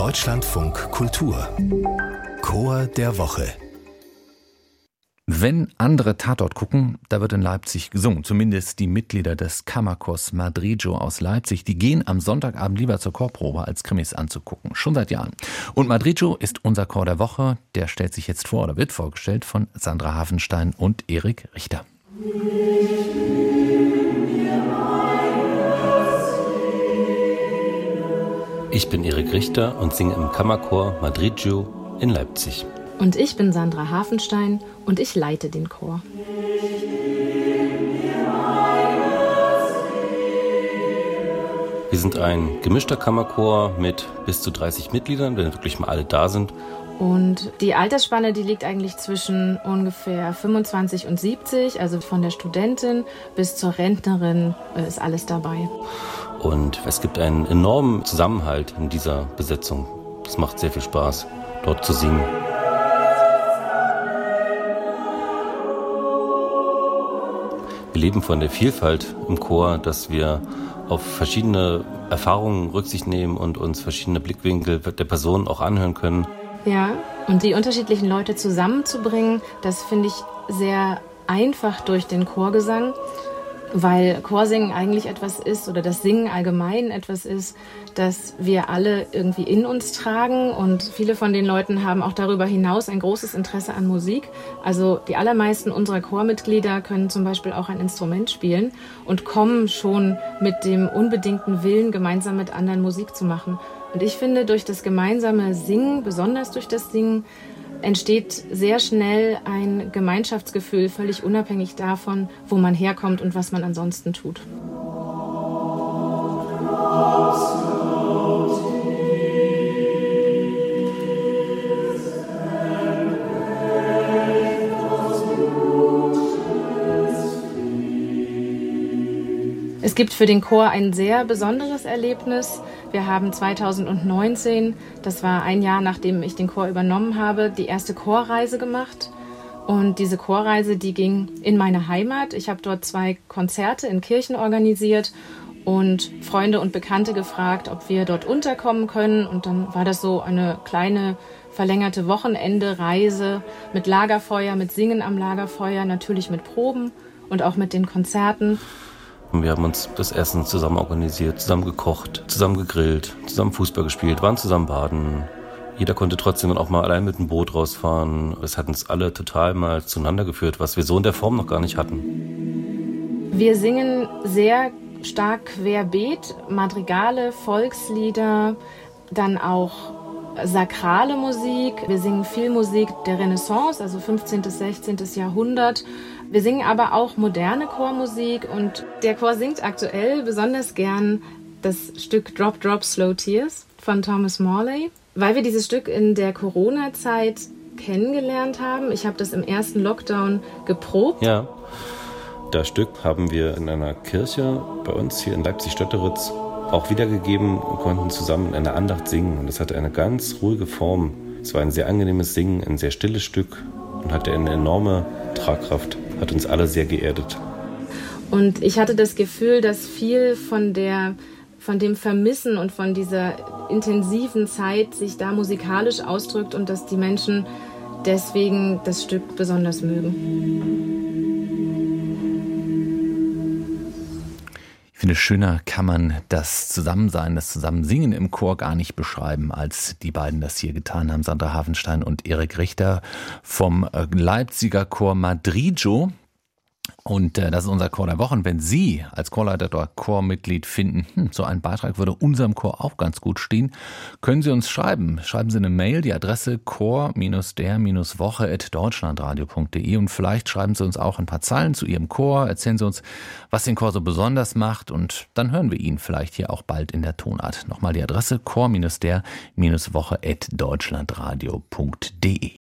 Deutschlandfunk Kultur Chor der Woche wenn andere Tatort gucken, da wird in Leipzig gesungen. Zumindest die Mitglieder des Kammerchors Madrigo aus Leipzig, die gehen am Sonntagabend lieber zur Chorprobe, als Krimis anzugucken. Schon seit Jahren. Und Madrigo ist unser Chor der Woche. Der stellt sich jetzt vor oder wird vorgestellt von Sandra Hafenstein und Erik Richter. Ich bin Erik Richter und singe im Kammerchor Madrigo in Leipzig. Und ich bin Sandra Hafenstein und ich leite den Chor. Wir sind ein gemischter Kammerchor mit bis zu 30 Mitgliedern, wenn wirklich mal alle da sind. Und die Altersspanne, die liegt eigentlich zwischen ungefähr 25 und 70, also von der Studentin bis zur Rentnerin äh, ist alles dabei. Und es gibt einen enormen Zusammenhalt in dieser Besetzung. Es macht sehr viel Spaß, dort zu singen. Wir leben von der Vielfalt im Chor, dass wir auf verschiedene Erfahrungen Rücksicht nehmen und uns verschiedene Blickwinkel der Person auch anhören können. Ja, und die unterschiedlichen Leute zusammenzubringen, das finde ich sehr einfach durch den Chorgesang weil Chorsingen eigentlich etwas ist oder das Singen allgemein etwas ist, das wir alle irgendwie in uns tragen und viele von den Leuten haben auch darüber hinaus ein großes Interesse an Musik. Also die allermeisten unserer Chormitglieder können zum Beispiel auch ein Instrument spielen und kommen schon mit dem unbedingten Willen, gemeinsam mit anderen Musik zu machen. Und ich finde, durch das gemeinsame Singen, besonders durch das Singen, entsteht sehr schnell ein Gemeinschaftsgefühl, völlig unabhängig davon, wo man herkommt und was man ansonsten tut. Es gibt für den Chor ein sehr besonderes Erlebnis. Wir haben 2019, das war ein Jahr nachdem ich den Chor übernommen habe, die erste Chorreise gemacht. Und diese Chorreise, die ging in meine Heimat. Ich habe dort zwei Konzerte in Kirchen organisiert und Freunde und Bekannte gefragt, ob wir dort unterkommen können. Und dann war das so eine kleine verlängerte Wochenende-Reise mit Lagerfeuer, mit Singen am Lagerfeuer, natürlich mit Proben und auch mit den Konzerten. Wir haben uns das Essen zusammen organisiert, zusammen gekocht, zusammen gegrillt, zusammen Fußball gespielt, waren zusammen baden. Jeder konnte trotzdem auch mal allein mit dem Boot rausfahren. Es hat uns alle total mal zueinander geführt, was wir so in der Form noch gar nicht hatten. Wir singen sehr stark querbeet, Madrigale, Volkslieder, dann auch sakrale Musik. Wir singen viel Musik der Renaissance, also 15. bis 16. Jahrhundert. Wir singen aber auch moderne Chormusik und der Chor singt aktuell besonders gern das Stück Drop Drop Slow Tears von Thomas Morley, weil wir dieses Stück in der Corona-Zeit kennengelernt haben. Ich habe das im ersten Lockdown geprobt. Ja. Das Stück haben wir in einer Kirche bei uns hier in Leipzig-Stötteritz auch wiedergegeben und konnten zusammen in einer Andacht singen. Und das hatte eine ganz ruhige Form. Es war ein sehr angenehmes Singen, ein sehr stilles Stück und hatte eine enorme Tragkraft hat uns alle sehr geerdet. Und ich hatte das Gefühl, dass viel von der von dem Vermissen und von dieser intensiven Zeit sich da musikalisch ausdrückt und dass die Menschen deswegen das Stück besonders mögen. Ich finde, schöner kann man das Zusammensein, das Zusammensingen im Chor gar nicht beschreiben, als die beiden das hier getan haben, Sandra Hafenstein und Erik Richter vom äh, Leipziger Chor Madrigo. Und äh, das ist unser Chor der Woche. Und wenn Sie als Chorleiter oder Chormitglied finden, hm, so ein Beitrag würde unserem Chor auch ganz gut stehen, können Sie uns schreiben. Schreiben Sie eine Mail, die Adresse chor-der-woche.deutschlandradio.de und vielleicht schreiben Sie uns auch ein paar Zeilen zu Ihrem Chor, erzählen Sie uns, was den Chor so besonders macht und dann hören wir ihn vielleicht hier auch bald in der Tonart. Nochmal die Adresse chor-der-woche.deutschlandradio.de